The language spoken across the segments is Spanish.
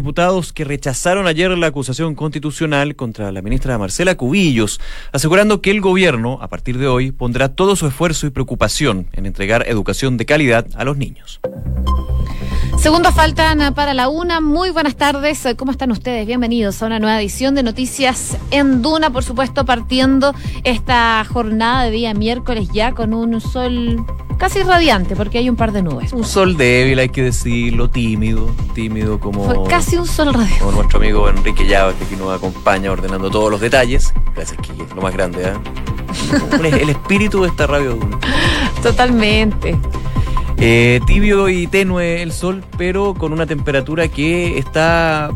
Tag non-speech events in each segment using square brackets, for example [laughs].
diputados que rechazaron ayer la acusación constitucional contra la ministra Marcela Cubillos, asegurando que el gobierno, a partir de hoy, pondrá todo su esfuerzo y preocupación en entregar educación de calidad a los niños. Segundos faltan para la una. Muy buenas tardes. ¿Cómo están ustedes? Bienvenidos a una nueva edición de Noticias en Duna. Por supuesto, partiendo esta jornada de día miércoles ya con un sol casi radiante porque hay un par de nubes. Un sol débil, hay que decirlo, tímido, tímido como... Fue casi un sol radiante. Como nuestro amigo Enrique Llava, que aquí nos acompaña ordenando todos los detalles. Gracias, Kiki, lo más grande, ¿eh? El espíritu de esta radio. [laughs] Totalmente. Eh, tibio y tenue el sol, pero con una temperatura que está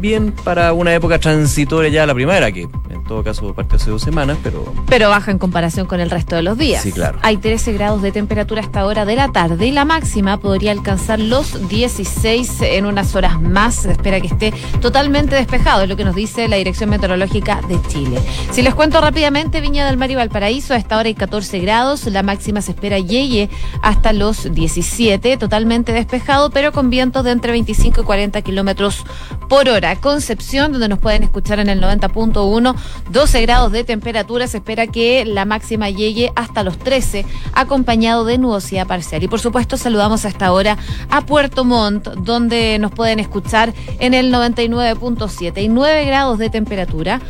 bien para una época transitoria ya la primavera, que todo caso parte hace dos semanas, pero... Pero baja en comparación con el resto de los días. Sí, claro. Hay 13 grados de temperatura hasta hora de la tarde y la máxima podría alcanzar los 16 en unas horas más. Se espera que esté totalmente despejado, es lo que nos dice la Dirección Meteorológica de Chile. Si les cuento rápidamente, Viña del Mar y Valparaíso, a esta hora hay 14 grados, la máxima se espera llegue hasta los 17, totalmente despejado, pero con vientos de entre 25 y 40 kilómetros por hora. Concepción, donde nos pueden escuchar en el 90.1, 12 grados de temperatura. Se espera que la máxima llegue hasta los 13, acompañado de nubosidad parcial. Y por supuesto, saludamos hasta ahora a Puerto Montt, donde nos pueden escuchar en el 99.7 y 9 grados de temperatura.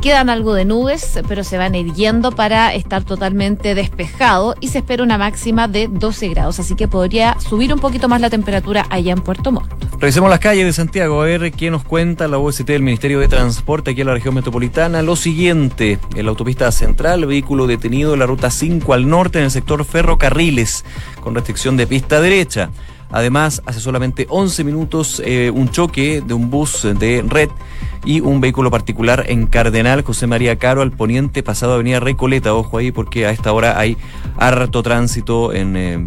Quedan algo de nubes, pero se van irguiendo para estar totalmente despejado y se espera una máxima de 12 grados, así que podría subir un poquito más la temperatura allá en Puerto Montt. Revisemos las calles de Santiago, a ver qué nos cuenta la OST del Ministerio de Transporte aquí en la región metropolitana. Lo siguiente, en la autopista central, vehículo detenido en la ruta 5 al norte en el sector ferrocarriles, con restricción de pista derecha. Además, hace solamente 11 minutos eh, un choque de un bus de red y un vehículo particular en Cardenal José María Caro al poniente pasado Avenida Recoleta. Ojo ahí porque a esta hora hay harto tránsito en... Eh,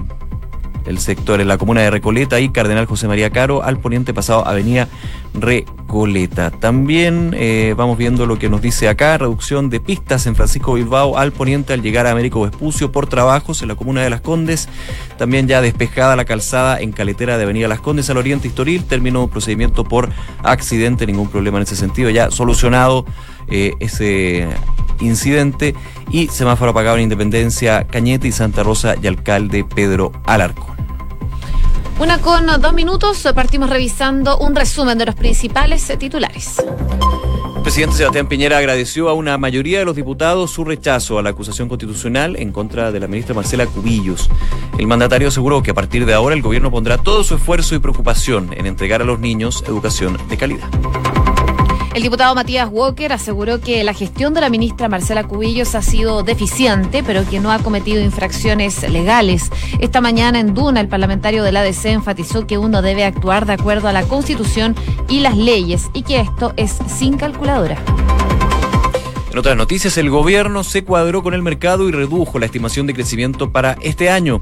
el sector en la comuna de Recoleta y Cardenal José María Caro al poniente pasado Avenida Recoleta. También eh, vamos viendo lo que nos dice acá, reducción de pistas en Francisco Bilbao al poniente al llegar a Américo Vespucio por trabajos en la comuna de Las Condes. También ya despejada la calzada en caletera de Avenida Las Condes al oriente Historil. Terminó procedimiento por accidente, ningún problema en ese sentido. Ya solucionado eh, ese incidente y semáforo apagado en Independencia, Cañete y Santa Rosa y alcalde Pedro Alarco. Una con dos minutos, partimos revisando un resumen de los principales titulares. El presidente Sebastián Piñera agradeció a una mayoría de los diputados su rechazo a la acusación constitucional en contra de la ministra Marcela Cubillos. El mandatario aseguró que a partir de ahora el gobierno pondrá todo su esfuerzo y preocupación en entregar a los niños educación de calidad. El diputado Matías Walker aseguró que la gestión de la ministra Marcela Cubillos ha sido deficiente, pero que no ha cometido infracciones legales. Esta mañana en Duna, el parlamentario del ADC enfatizó que uno debe actuar de acuerdo a la Constitución y las leyes y que esto es sin calculadora. En otras noticias, el gobierno se cuadró con el mercado y redujo la estimación de crecimiento para este año.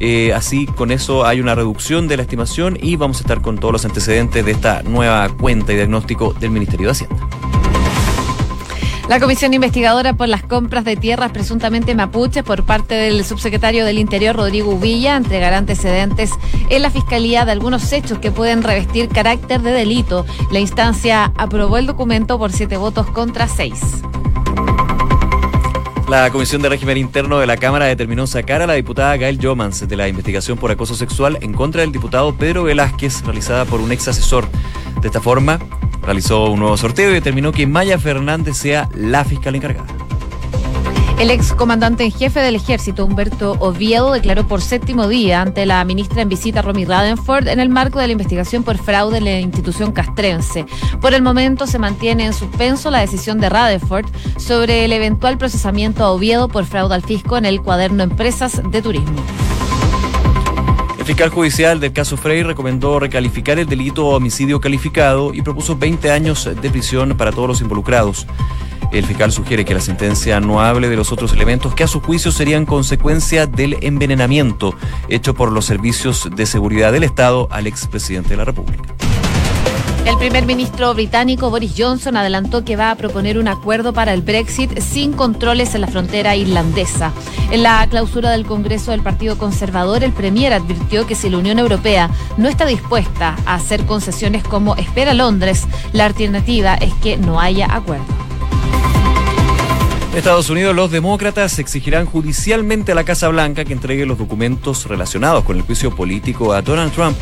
Eh, así, con eso hay una reducción de la estimación y vamos a estar con todos los antecedentes de esta nueva cuenta y diagnóstico del Ministerio de Hacienda. La comisión investigadora por las compras de tierras presuntamente mapuches por parte del subsecretario del Interior, Rodrigo Villa, entregará antecedentes en la fiscalía de algunos hechos que pueden revestir carácter de delito. La instancia aprobó el documento por siete votos contra seis. La Comisión de Régimen Interno de la Cámara determinó sacar a la diputada Gail Jomans de la investigación por acoso sexual en contra del diputado Pedro Velázquez, realizada por un ex asesor. De esta forma, realizó un nuevo sorteo y determinó que Maya Fernández sea la fiscal encargada. El ex comandante en jefe del ejército, Humberto Oviedo, declaró por séptimo día ante la ministra en visita, Romy Radenford, en el marco de la investigación por fraude en la institución castrense. Por el momento se mantiene en suspenso la decisión de Radenford sobre el eventual procesamiento a Oviedo por fraude al fisco en el cuaderno Empresas de Turismo. El fiscal judicial del caso Frey recomendó recalificar el delito homicidio calificado y propuso 20 años de prisión para todos los involucrados. El fiscal sugiere que la sentencia no hable de los otros elementos que a su juicio serían consecuencia del envenenamiento hecho por los servicios de seguridad del Estado al expresidente de la República. El primer ministro británico Boris Johnson adelantó que va a proponer un acuerdo para el Brexit sin controles en la frontera irlandesa. En la clausura del Congreso del Partido Conservador, el Premier advirtió que si la Unión Europea no está dispuesta a hacer concesiones como espera Londres, la alternativa es que no haya acuerdo. En Estados Unidos, los demócratas exigirán judicialmente a la Casa Blanca que entregue los documentos relacionados con el juicio político a Donald Trump.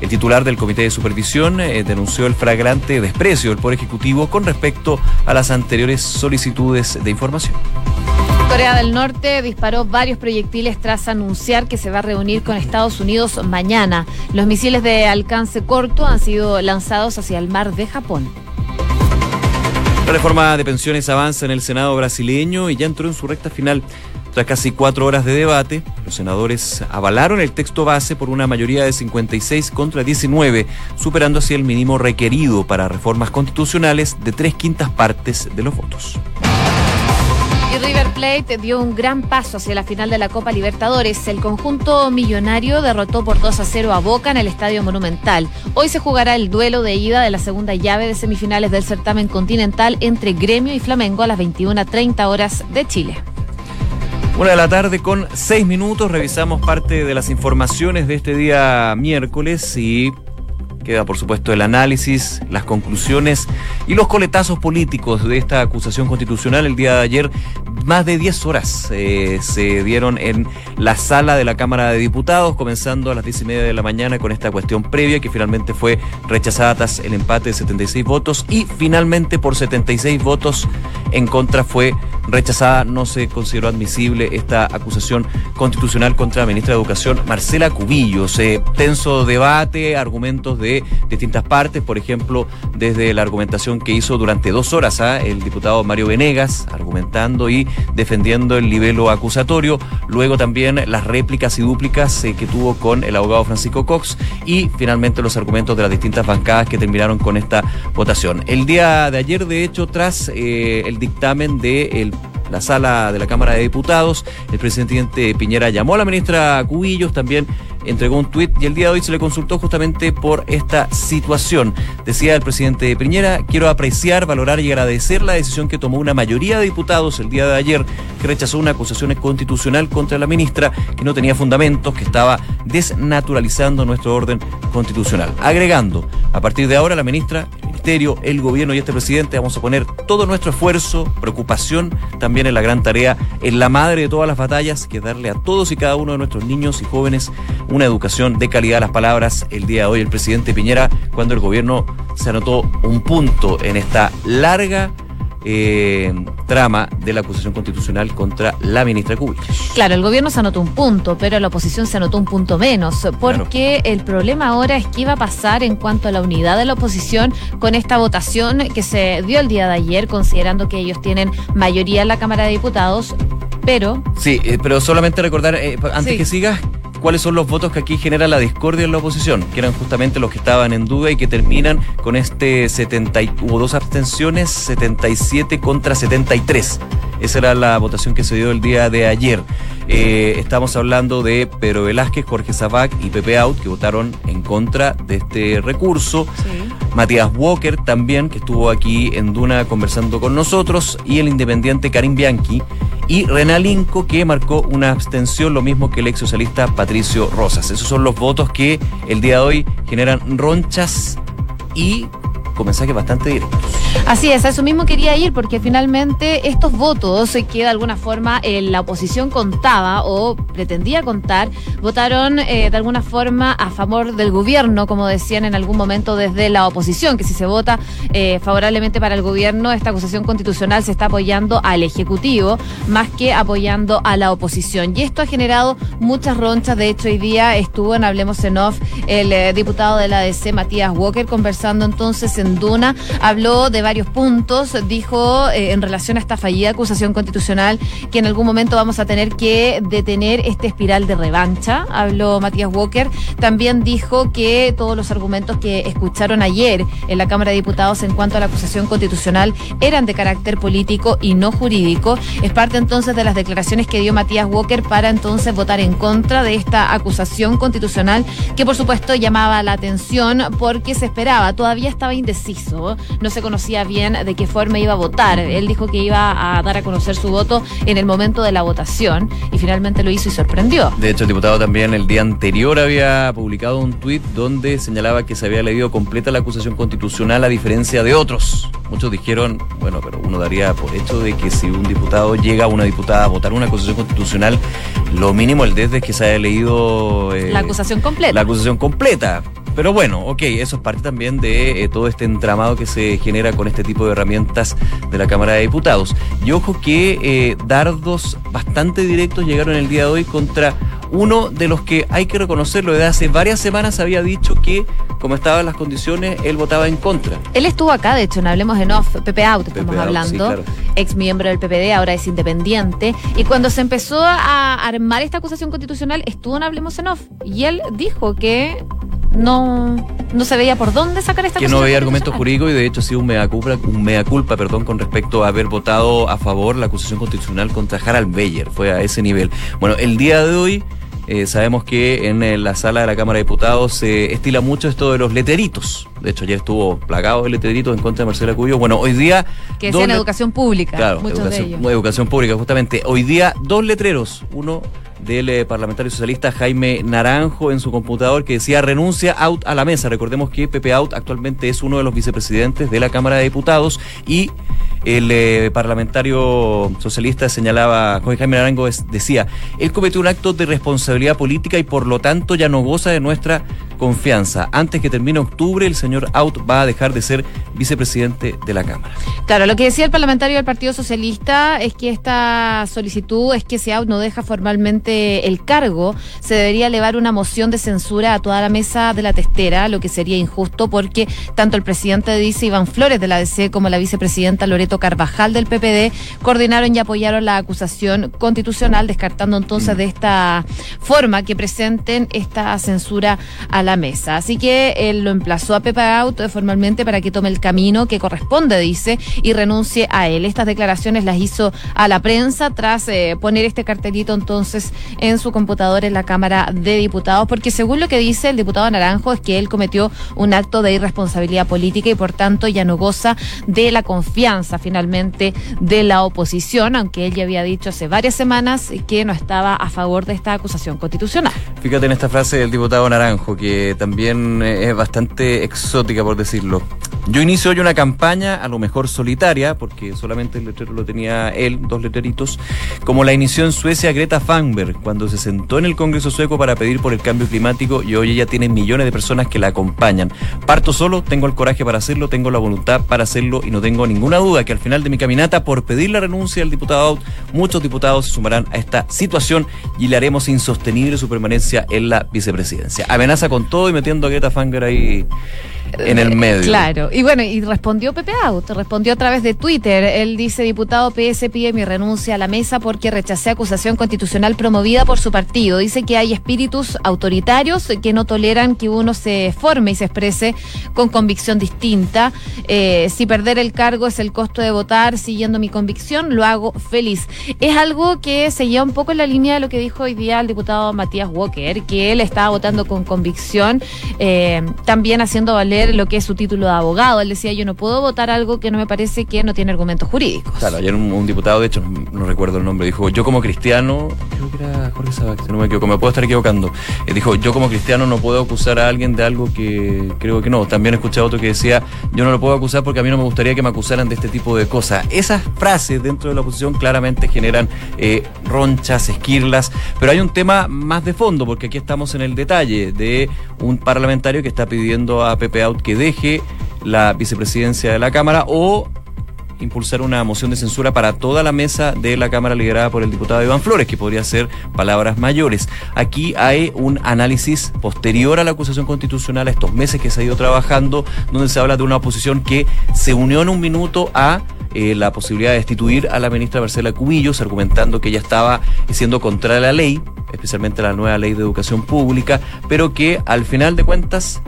El titular del Comité de Supervisión eh, denunció el flagrante desprecio del Poder Ejecutivo con respecto a las anteriores solicitudes de información. Corea del Norte disparó varios proyectiles tras anunciar que se va a reunir con Estados Unidos mañana. Los misiles de alcance corto han sido lanzados hacia el mar de Japón. La reforma de pensiones avanza en el Senado brasileño y ya entró en su recta final. Tras casi cuatro horas de debate, los senadores avalaron el texto base por una mayoría de 56 contra 19, superando así el mínimo requerido para reformas constitucionales de tres quintas partes de los votos. Y River Plate dio un gran paso hacia la final de la Copa Libertadores. El conjunto millonario derrotó por 2 a 0 a Boca en el Estadio Monumental. Hoy se jugará el duelo de ida de la segunda llave de semifinales del certamen continental entre Gremio y Flamengo a las 21.30 horas de Chile. Una de la tarde con seis minutos revisamos parte de las informaciones de este día miércoles y queda por supuesto el análisis, las conclusiones y los coletazos políticos de esta acusación constitucional. El día de ayer más de 10 horas eh, se dieron en la sala de la Cámara de Diputados, comenzando a las 10 y media de la mañana con esta cuestión previa que finalmente fue rechazada tras el empate de 76 votos y finalmente por 76 votos en contra fue rechazada. No se consideró admisible esta acusación constitucional contra la ministra de Educación, Marcela Cubillos. tenso debate, argumentos de distintas partes, por ejemplo, desde la argumentación que hizo durante dos horas ¿ah? el diputado Mario Venegas, argumentando y defendiendo el libelo acusatorio. Luego también las réplicas y dúplicas eh, que tuvo con el abogado Francisco Cox y finalmente los argumentos de las distintas bancadas que terminaron con esta votación. El día de ayer, de hecho, tras eh, el dictamen de la sala de la Cámara de Diputados. El presidente Piñera llamó a la ministra Cubillos, también entregó un tuit y el día de hoy se le consultó justamente por esta situación. Decía el presidente Piñera, quiero apreciar, valorar y agradecer la decisión que tomó una mayoría de diputados el día de ayer que rechazó una acusación constitucional contra la ministra que no tenía fundamentos, que estaba desnaturalizando nuestro orden constitucional. Agregando, a partir de ahora la ministra el gobierno y este presidente vamos a poner todo nuestro esfuerzo, preocupación también en la gran tarea, en la madre de todas las batallas, que es darle a todos y cada uno de nuestros niños y jóvenes una educación de calidad. Las palabras el día de hoy el presidente Piñera, cuando el gobierno se anotó un punto en esta larga eh, trama de la acusación constitucional contra la ministra Cubillos. Claro, el gobierno se anotó un punto, pero la oposición se anotó un punto menos, porque el problema ahora es qué iba a pasar en cuanto a la unidad de la oposición con esta votación que se dio el día de ayer, considerando que ellos tienen mayoría en la Cámara de Diputados, pero... Sí, eh, pero solamente recordar, eh, antes que sigas, cuáles son los votos que aquí genera la discordia en la oposición, que eran justamente los que estaban en duda y que terminan con este 70, hubo dos abstenciones, 77 contra 73. Esa era la votación que se dio el día de ayer. Eh, estamos hablando de Pedro Velázquez, Jorge Zabac y Pepe Out, que votaron en contra de este recurso. Matías Walker también, que estuvo aquí en Duna conversando con nosotros, y el independiente Karim Bianchi, y Renalinco, que marcó una abstención, lo mismo que el ex socialista Patricio Rosas. Esos son los votos que el día de hoy generan ronchas y mensajes bastante directos. Así es, a eso mismo quería ir porque finalmente estos votos que de alguna forma eh, la oposición contaba o pretendía contar, votaron eh, de alguna forma a favor del gobierno, como decían en algún momento desde la oposición, que si se vota eh, favorablemente para el gobierno, esta acusación constitucional se está apoyando al Ejecutivo más que apoyando a la oposición. Y esto ha generado muchas ronchas. De hecho, hoy día estuvo en Hablemos en Off el diputado de la ADC, Matías Walker, conversando entonces en Duna, habló de varios puntos. Dijo eh, en relación a esta fallida acusación constitucional que en algún momento vamos a tener que detener este espiral de revancha. Habló Matías Walker. También dijo que todos los argumentos que escucharon ayer en la Cámara de Diputados en cuanto a la acusación constitucional eran de carácter político y no jurídico. Es parte entonces de las declaraciones que dio Matías Walker para entonces votar en contra de esta acusación constitucional que por supuesto llamaba la atención porque se esperaba, todavía estaba indeciso, no se conocía bien de qué forma iba a votar. Él dijo que iba a dar a conocer su voto en el momento de la votación y finalmente lo hizo y sorprendió. De hecho, el diputado también el día anterior había publicado un tuit donde señalaba que se había leído completa la acusación constitucional a diferencia de otros. Muchos dijeron, bueno, pero uno daría por hecho de que si un diputado llega a una diputada a votar una acusación constitucional, lo mínimo el desde es que se haya leído... Eh, la acusación completa. La acusación completa. Pero bueno, ok, eso es parte también de eh, todo este entramado que se genera con este tipo de herramientas de la Cámara de Diputados. Y ojo que eh, dardos bastante directos llegaron el día de hoy contra uno de los que hay que reconocerlo, desde hace varias semanas había dicho que, como estaban las condiciones, él votaba en contra. Él estuvo acá, de hecho, en Hablemos en Off, Pepe Out, estamos hablando, ex miembro del PPD, ahora es independiente, y cuando se empezó a armar esta acusación constitucional, estuvo en Hablemos en Off, y él dijo que no, no se veía por dónde sacar esta Que no veía argumentos jurídicos y de hecho sí un mea culpa, un mea culpa perdón, con respecto a haber votado a favor la acusación constitucional contra Harald Beyer. Fue a ese nivel. Bueno, el día de hoy eh, sabemos que en eh, la sala de la Cámara de Diputados se estila mucho esto de los leteritos. De hecho, ayer estuvo plagado el letrerito en contra de Marcela Cuyo. Bueno, hoy día. Que es en educación pública. Claro, educación, educación pública, justamente. Hoy día, dos letreros. Uno del eh, parlamentario socialista Jaime Naranjo en su computador que decía renuncia out a la mesa. Recordemos que Pepe Out actualmente es uno de los vicepresidentes de la Cámara de Diputados y el eh, parlamentario socialista señalaba, Jaime Naranjo decía, él cometió un acto de responsabilidad política y por lo tanto ya no goza de nuestra confianza. Antes que termine octubre, el señor Out va a dejar de ser vicepresidente de la Cámara. Claro, lo que decía el parlamentario del Partido Socialista es que esta solicitud es que si Out no deja formalmente el cargo, se debería elevar una moción de censura a toda la mesa de la testera, lo que sería injusto porque tanto el presidente de DICE, Iván Flores de la ADC, como la vicepresidenta Loreto Carvajal del PPD coordinaron y apoyaron la acusación constitucional, descartando entonces de esta forma que presenten esta censura a la mesa. Así que él lo emplazó a Pepe Out formalmente para que tome el camino que corresponde, dice, y renuncie a él. Estas declaraciones las hizo a la prensa tras eh, poner este cartelito entonces en su computador en la Cámara de Diputados, porque según lo que dice el diputado Naranjo es que él cometió un acto de irresponsabilidad política y por tanto ya no goza de la confianza finalmente de la oposición, aunque él ya había dicho hace varias semanas que no estaba a favor de esta acusación constitucional. Fíjate en esta frase del diputado Naranjo, que también es bastante exótica por decirlo. Yo inicio hoy una campaña, a lo mejor solitaria, porque solamente el letrero lo tenía él, dos letreritos, como la inició en Suecia Greta Thunberg, cuando se sentó en el Congreso sueco para pedir por el cambio climático y hoy ella tiene millones de personas que la acompañan. Parto solo, tengo el coraje para hacerlo, tengo la voluntad para hacerlo y no tengo ninguna duda que al final de mi caminata, por pedir la renuncia del diputado Out, muchos diputados se sumarán a esta situación y le haremos insostenible su permanencia en la vicepresidencia. Amenaza con todo y metiendo a Greta Thunberg ahí en el medio. Claro, y bueno, y respondió Pepe Out, respondió a través de Twitter. Él dice, diputado PS pide mi renuncia a la mesa porque rechacé acusación constitucional promovida por su partido. Dice que hay espíritus autoritarios que no toleran que uno se forme y se exprese con convicción distinta. Eh, si perder el cargo es el costo de votar siguiendo mi convicción, lo hago feliz. Es algo que se lleva un poco en la línea de lo que dijo hoy día el diputado Matías Walker, que él estaba votando con convicción, eh, también haciendo valer lo que es su título de abogado. Él decía, yo no puedo votar algo que no me parece que no tiene argumentos jurídicos. Claro, ayer un, diputado, de hecho, no recuerdo el nombre, dijo, yo como cristiano, creo que era Jorge Sabac, no me equivoco, me puedo estar equivocando. Eh, dijo, yo como cristiano no puedo acusar a alguien de algo que creo que no. También escuché a otro que decía, yo no lo puedo acusar porque a mí no me gustaría que me acusaran de este tipo de cosas. Esas frases dentro de la oposición claramente generan eh, ronchas, esquirlas, pero hay un tema más de fondo, porque aquí estamos en el detalle de un parlamentario que está pidiendo a Pepe que deje la vicepresidencia de la Cámara o impulsar una moción de censura para toda la mesa de la Cámara liderada por el diputado Iván Flores, que podría ser palabras mayores. Aquí hay un análisis posterior a la acusación constitucional, a estos meses que se ha ido trabajando, donde se habla de una oposición que se unió en un minuto a eh, la posibilidad de destituir a la ministra Marcela Cubillos, argumentando que ella estaba siendo contra la ley, especialmente la nueva ley de educación pública, pero que al final de cuentas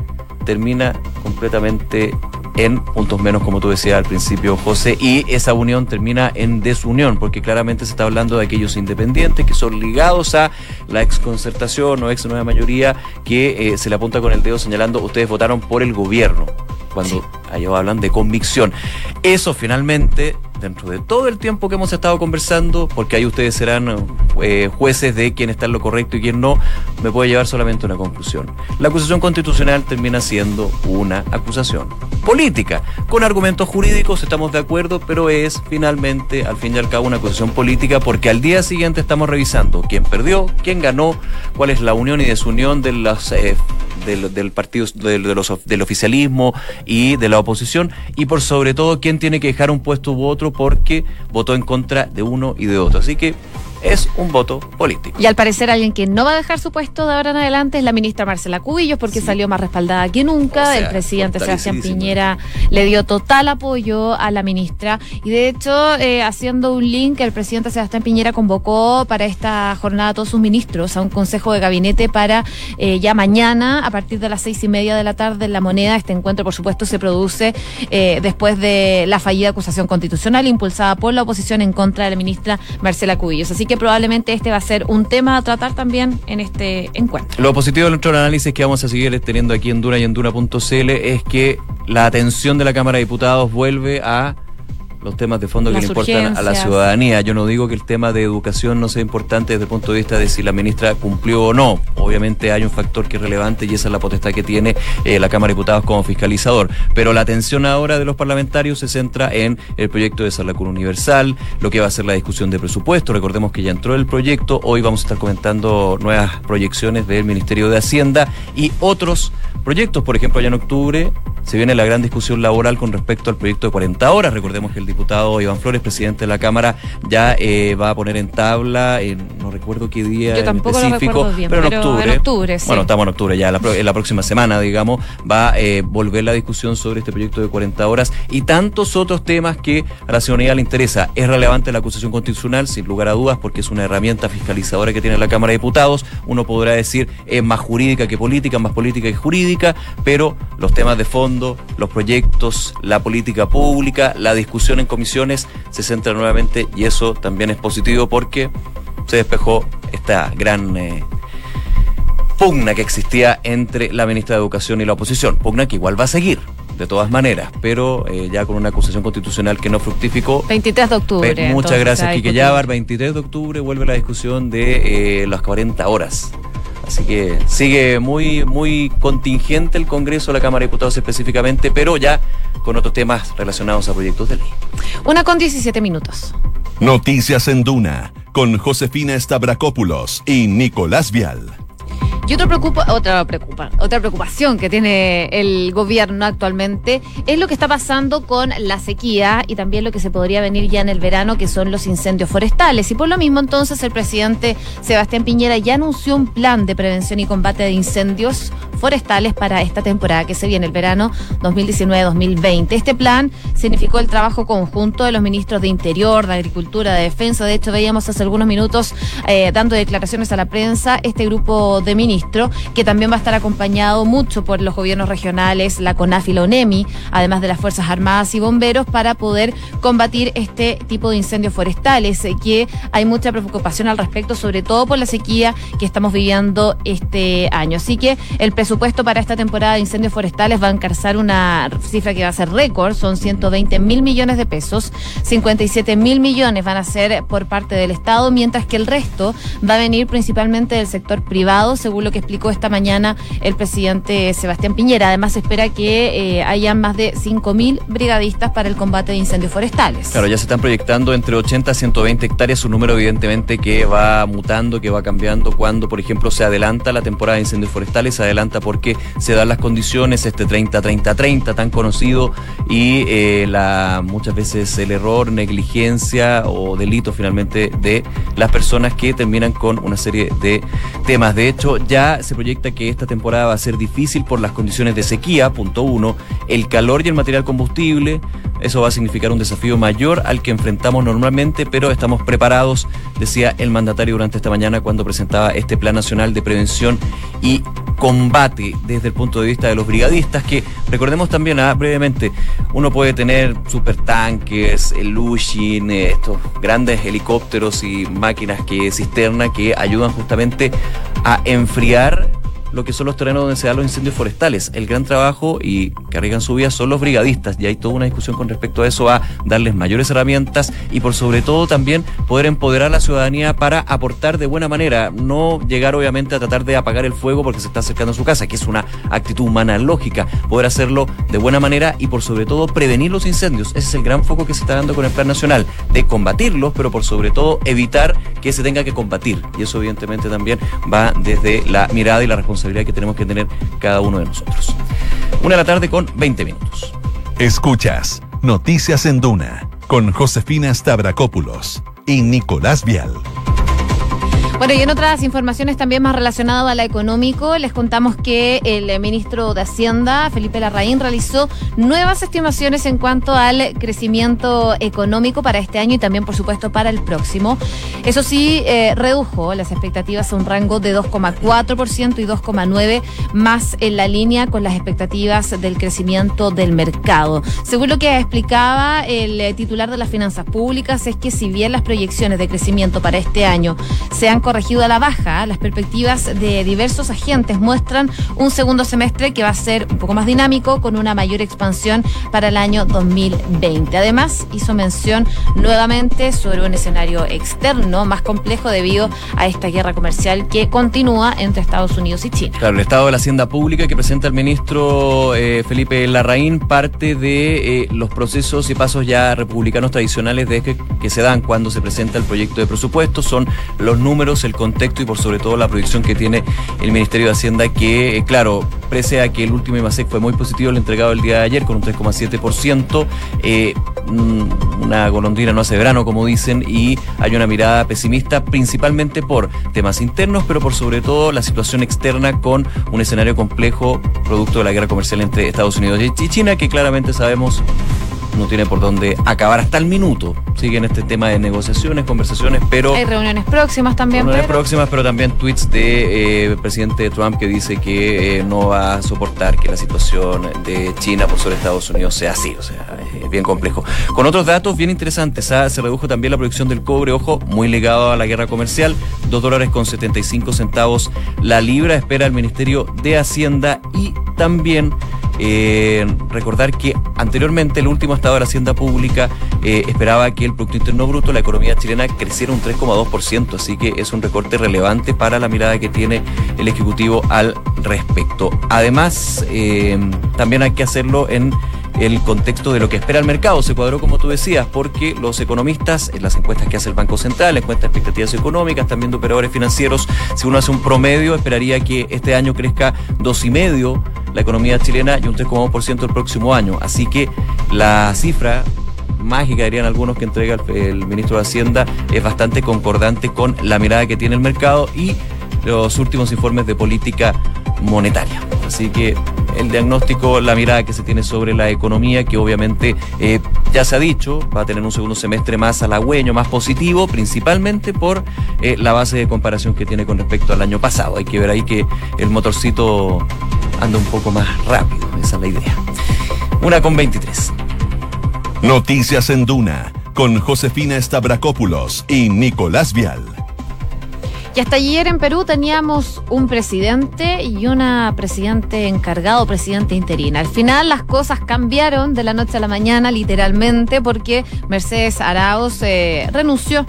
termina completamente en puntos menos, como tú decías al principio, José, y esa unión termina en desunión, porque claramente se está hablando de aquellos independientes que son ligados a la exconcertación o ex nueva mayoría que eh, se le apunta con el dedo señalando ustedes votaron por el gobierno cuando ellos hablan de convicción. Eso finalmente, dentro de todo el tiempo que hemos estado conversando, porque ahí ustedes serán eh, jueces de quién está en lo correcto y quién no, me puede llevar solamente a una conclusión. La acusación constitucional termina siendo una acusación política. Con argumentos jurídicos estamos de acuerdo, pero es finalmente, al fin y al cabo, una acusación política porque al día siguiente estamos revisando quién perdió, quién ganó, cuál es la unión y desunión de las... Eh, del, partido del oficialismo y de la oposición y por sobre todo quién tiene que dejar un puesto u otro porque votó en contra de uno y de otro. Así que es un voto político. Y al parecer alguien que no va a dejar su puesto de ahora en adelante es la ministra Marcela Cubillos porque salió más respaldada que nunca. el presidente Sebastián Piñera le dio total apoyo a la ministra y de hecho eh, haciendo un link el presidente Sebastián Piñera convocó para esta jornada a todos sus ministros a un consejo de gabinete para eh, ya mañana a partir de las seis y media de la tarde en la moneda. Este encuentro por supuesto se produce eh, después de la fallida acusación constitucional impulsada por la oposición en contra de la ministra Marcela Cubillos. Así que probablemente este va a ser un tema a tratar también en este encuentro. Lo positivo de nuestro análisis que vamos a seguir teniendo aquí en Duna y en Duna.cl es que la atención de la Cámara de Diputados vuelve a los temas de fondo que le importan a la ciudadanía. Yo no digo que el tema de educación no sea importante desde el punto de vista de si la ministra cumplió o no. Obviamente hay un factor que es relevante y esa es la potestad que tiene eh, la Cámara de Diputados como fiscalizador. Pero la atención ahora de los parlamentarios se centra en el proyecto de Salacur Universal, lo que va a ser la discusión de presupuesto. Recordemos que ya entró el proyecto. Hoy vamos a estar comentando nuevas proyecciones del Ministerio de Hacienda y otros proyectos. Por ejemplo, allá en octubre se viene la gran discusión laboral con respecto al proyecto de 40 horas. Recordemos que el diputado Iván Flores, presidente de la Cámara, ya eh, va a poner en tabla, no recuerdo qué día en específico, pero, en octubre. Bueno, estamos en octubre ya, la, en la próxima semana, digamos, va a eh, volver la discusión sobre este proyecto de 40 horas y tantos otros temas que a la ciudadanía le interesa. Es relevante la acusación constitucional, sin lugar a dudas, porque es una herramienta fiscalizadora que tiene la Cámara de Diputados. Uno podrá decir es más jurídica que política, más política que jurídica, pero los temas de fondo, los proyectos, la política pública, la discusión en comisiones se centra nuevamente y eso también es positivo porque se despejó esta gran eh, pugna que existía entre la ministra de Educación y la oposición. Pugna que igual va a seguir, de todas maneras, pero eh, ya con una acusación constitucional que no fructificó. 23 de octubre. muchas gracias, Quique Yavar. 23 de octubre vuelve la discusión de eh, las 40 horas. Así que sigue muy, muy contingente el Congreso, la Cámara de Diputados específicamente, pero ya con otros temas relacionados a proyectos de ley. Una con 17 minutos. Noticias en Duna, con Josefina Stavrakopoulos y Nicolás Vial. Y otra, preocupa, otra, preocupa, otra preocupación que tiene el gobierno actualmente es lo que está pasando con la sequía y también lo que se podría venir ya en el verano, que son los incendios forestales. Y por lo mismo, entonces, el presidente Sebastián Piñera ya anunció un plan de prevención y combate de incendios forestales para esta temporada que se viene, el verano 2019-2020. Este plan significó el trabajo conjunto de los ministros de Interior, de Agricultura, de Defensa. De hecho, veíamos hace algunos minutos eh, dando declaraciones a la prensa este grupo de ministros que también va a estar acompañado mucho por los gobiernos regionales, la CONAF y la ONEMI, además de las Fuerzas Armadas y Bomberos, para poder combatir este tipo de incendios forestales, eh, que hay mucha preocupación al respecto, sobre todo por la sequía que estamos viviendo este año. Así que el presupuesto para esta temporada de incendios forestales va a encarzar una cifra que va a ser récord, son 120 mil millones de pesos, 57 mil millones van a ser por parte del Estado, mientras que el resto va a venir principalmente del sector privado, según lo que explicó esta mañana el presidente Sebastián Piñera. Además, espera que eh, hayan más de 5.000 brigadistas para el combate de incendios forestales. Claro, ya se están proyectando entre 80 a 120 hectáreas, un número evidentemente que va mutando, que va cambiando cuando, por ejemplo, se adelanta la temporada de incendios forestales, se adelanta porque se dan las condiciones, este 30-30-30 tan conocido y eh, la muchas veces el error, negligencia o delito finalmente de las personas que terminan con una serie de temas. De hecho, ya se proyecta que esta temporada va a ser difícil por las condiciones de sequía, punto uno, el calor y el material combustible. Eso va a significar un desafío mayor al que enfrentamos normalmente, pero estamos preparados, decía el mandatario durante esta mañana cuando presentaba este Plan Nacional de Prevención y Combate desde el punto de vista de los brigadistas, que recordemos también ah, brevemente, uno puede tener supertanques, el Lushin, eh, estos grandes helicópteros y máquinas que cisterna que ayudan justamente a enfriar lo que son los terrenos donde se dan los incendios forestales. El gran trabajo y que arriesgan su vida son los brigadistas y hay toda una discusión con respecto a eso, a darles mayores herramientas y por sobre todo también poder empoderar a la ciudadanía para aportar de buena manera, no llegar obviamente a tratar de apagar el fuego porque se está acercando a su casa, que es una actitud humana lógica, poder hacerlo de buena manera y por sobre todo prevenir los incendios. Ese es el gran foco que se está dando con el Plan Nacional, de combatirlos, pero por sobre todo evitar que se tenga que combatir. Y eso evidentemente también va desde la mirada y la responsabilidad que tenemos que tener cada uno de nosotros. Una de la tarde con 20 minutos. Escuchas Noticias en Duna con Josefina Stavrakopoulos y Nicolás Vial. Bueno, y en otras informaciones también más relacionadas a la económico, les contamos que el ministro de Hacienda, Felipe Larraín, realizó nuevas estimaciones en cuanto al crecimiento económico para este año y también, por supuesto, para el próximo. Eso sí, eh, redujo las expectativas a un rango de 2,4% y 2,9% más en la línea con las expectativas del crecimiento del mercado. Según lo que explicaba el titular de las finanzas públicas, es que si bien las proyecciones de crecimiento para este año se han corregido a la baja. Las perspectivas de diversos agentes muestran un segundo semestre que va a ser un poco más dinámico, con una mayor expansión para el año 2020. Además, hizo mención nuevamente sobre un escenario externo más complejo debido a esta guerra comercial que continúa entre Estados Unidos y China. Claro, el estado de la hacienda pública que presenta el ministro eh, Felipe Larraín parte de eh, los procesos y pasos ya republicanos tradicionales de que se dan cuando se presenta el proyecto de presupuesto. Son los números el contexto y por sobre todo la proyección que tiene el Ministerio de Hacienda que, eh, claro, pese a que el último IMASEC fue muy positivo el entregado el día de ayer con un 3,7%, eh, mm, una golondrina no hace verano, como dicen, y hay una mirada pesimista principalmente por temas internos, pero por sobre todo la situación externa con un escenario complejo producto de la guerra comercial entre Estados Unidos y China, que claramente sabemos no tiene por dónde acabar hasta el minuto. Siguen este tema de negociaciones, conversaciones, pero... Hay reuniones próximas también. Reuniones próximas, pero también tweets de eh, presidente Trump que dice que eh, no va a soportar que la situación de China por sobre Estados Unidos sea así. O sea, es bien complejo. Con otros datos bien interesantes, ¿ah? se redujo también la producción del cobre, ojo, muy ligado a la guerra comercial, 2 dólares con 75 centavos la libra, espera el Ministerio de Hacienda y también eh, recordar que anteriormente el último estado de la Hacienda Pública eh, esperaba que el Producto Interno Bruto, la economía chilena, creciera un 3,2%, así que es un recorte relevante para la mirada que tiene el Ejecutivo al respecto. Además, eh, también hay que hacerlo en el contexto de lo que espera el mercado. Se cuadró, como tú decías, porque los economistas, en las encuestas que hace el Banco Central, encuestas de expectativas económicas, también de operadores financieros, si uno hace un promedio, esperaría que este año crezca dos y medio la economía chilena y un 3,1% el próximo año. Así que la cifra mágica, dirían algunos, que entrega el, ministro de Hacienda es bastante concordante con la mirada que tiene el mercado y los últimos informes de política monetaria. Así que el diagnóstico, la mirada que se tiene sobre la economía, que obviamente eh, ya se ha dicho, va a tener un segundo semestre más halagüeño, más positivo, principalmente por eh, la base de comparación que tiene con respecto al año pasado. Hay que ver ahí que el motorcito anda un poco más rápido, esa es la idea. Una con 23. Noticias en Duna, con Josefina Stavrakopoulos y Nicolás Vial. Y hasta ayer en Perú teníamos un presidente y una presidente encargado, presidente interina. Al final las cosas cambiaron de la noche a la mañana, literalmente, porque Mercedes Arauz eh, renunció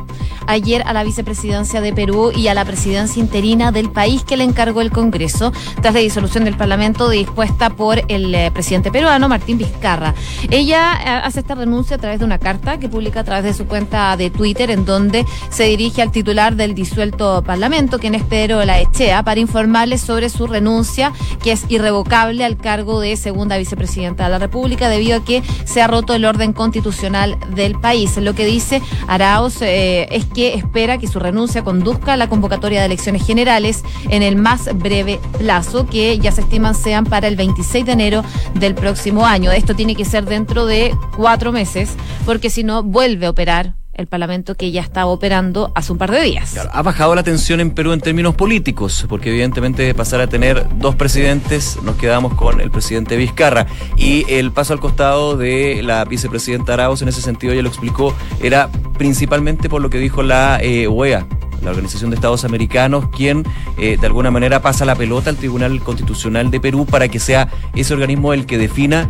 ayer a la vicepresidencia de Perú y a la presidencia interina del país que le encargó el Congreso tras la disolución del Parlamento dispuesta por el eh, presidente peruano Martín Vizcarra. Ella eh, hace esta renuncia a través de una carta que publica a través de su cuenta de Twitter en donde se dirige al titular del disuelto Parlamento, quien es Pedro Laechea, para informarle sobre su renuncia, que es irrevocable al cargo de segunda vicepresidenta de la República debido a que se ha roto el orden constitucional del país. Lo que dice Arauz eh, es que espera que su renuncia conduzca a la convocatoria de elecciones generales en el más breve plazo, que ya se estiman sean para el 26 de enero del próximo año. Esto tiene que ser dentro de cuatro meses, porque si no, vuelve a operar el Parlamento que ya estaba operando hace un par de días. ha bajado la tensión en Perú en términos políticos, porque evidentemente de pasar a tener dos presidentes, nos quedamos con el presidente Vizcarra. Y el paso al costado de la vicepresidenta Arauz, en ese sentido, ya lo explicó, era principalmente por lo que dijo la eh, OEA, la Organización de Estados Americanos, quien eh, de alguna manera pasa la pelota al Tribunal Constitucional de Perú para que sea ese organismo el que defina,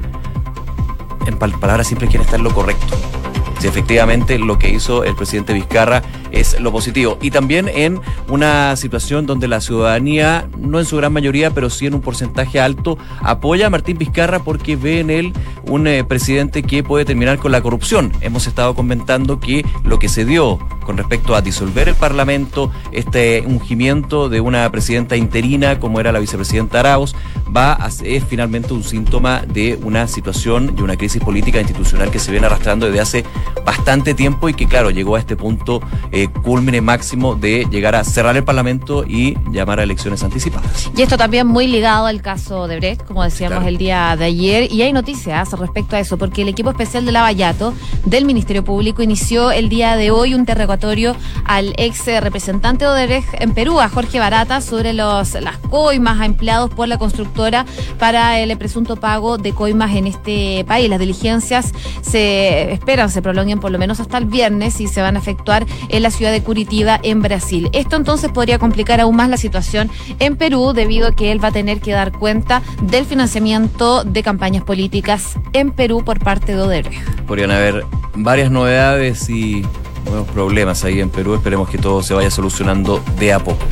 en palabras simples, quién está en lo correcto si efectivamente lo que hizo el presidente Vizcarra es lo positivo. Y también en una situación donde la ciudadanía, no en su gran mayoría, pero sí en un porcentaje alto, apoya a Martín Vizcarra porque ve en él un eh, presidente que puede terminar con la corrupción. Hemos estado comentando que lo que se dio con respecto a disolver el Parlamento, este ungimiento de una presidenta interina como era la vicepresidenta Arauz, va a, es finalmente un síntoma de una situación y una crisis política institucional que se viene arrastrando desde hace bastante tiempo y que claro, llegó a este punto eh, culmine máximo de llegar a cerrar el Parlamento y llamar a elecciones anticipadas. Y esto también muy ligado al caso de Brecht, como decíamos el día de ayer, y hay noticias respecto a eso, porque el equipo especial de Lavallato del Ministerio Público inició el día de hoy un interrogatorio al ex representante de Odebrecht en Perú, a Jorge Barata, sobre los, las coimas empleados por la constructora para el presunto pago de coimas en este país. Las diligencias se esperan, se prolonguen por lo menos hasta el viernes y se van a efectuar en la ciudad de Curitiba, en Brasil. Esto entonces podría complicar aún más la situación en Perú debido a que él va a tener que dar cuenta del financiamiento de campañas políticas en Perú por parte de Odebrecht. Podrían haber varias novedades y nuevos problemas ahí en Perú. Esperemos que todo se vaya solucionando de a poco.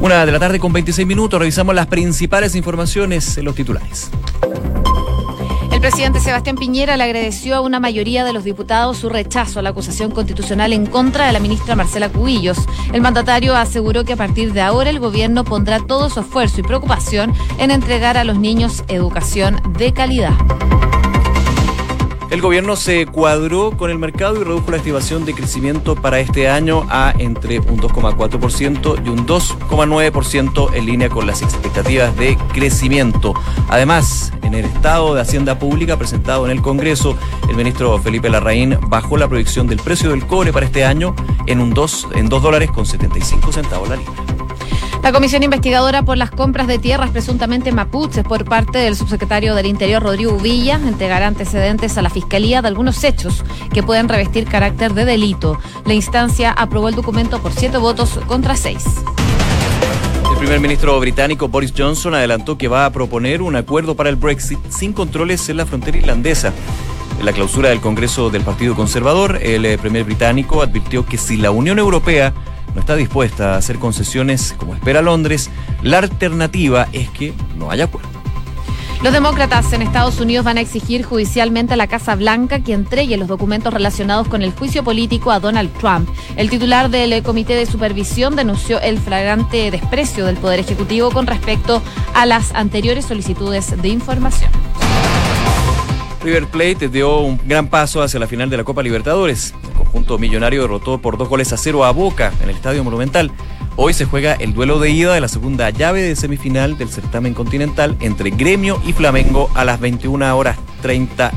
Una de la tarde con 26 minutos, revisamos las principales informaciones en los titulares. El presidente Sebastián Piñera le agradeció a una mayoría de los diputados su rechazo a la acusación constitucional en contra de la ministra Marcela Cubillos. El mandatario aseguró que a partir de ahora el gobierno pondrá todo su esfuerzo y preocupación en entregar a los niños educación de calidad. El gobierno se cuadró con el mercado y redujo la estimación de crecimiento para este año a entre un 2,4% y un 2,9% en línea con las expectativas de crecimiento. Además, en el estado de Hacienda Pública presentado en el Congreso, el ministro Felipe Larraín bajó la proyección del precio del cobre para este año en un 2 en 2 dólares con 75 centavos la libra. La comisión investigadora por las compras de tierras presuntamente mapuches por parte del subsecretario del Interior Rodrigo Villa entregará antecedentes a la Fiscalía de algunos hechos que pueden revestir carácter de delito. La instancia aprobó el documento por siete votos contra seis. El primer ministro británico Boris Johnson adelantó que va a proponer un acuerdo para el Brexit sin controles en la frontera irlandesa. En la clausura del Congreso del Partido Conservador, el eh, primer británico advirtió que si la Unión Europea no está dispuesta a hacer concesiones como espera Londres, la alternativa es que no haya acuerdo. Los demócratas en Estados Unidos van a exigir judicialmente a la Casa Blanca que entregue los documentos relacionados con el juicio político a Donald Trump. El titular del Comité de Supervisión denunció el flagrante desprecio del Poder Ejecutivo con respecto a las anteriores solicitudes de información. River Plate dio un gran paso hacia la final de la Copa Libertadores. Conjunto millonario derrotó por dos goles a cero a Boca en el Estadio Monumental. Hoy se juega el duelo de ida de la segunda llave de semifinal del certamen continental entre Gremio y Flamengo a las 21 horas 30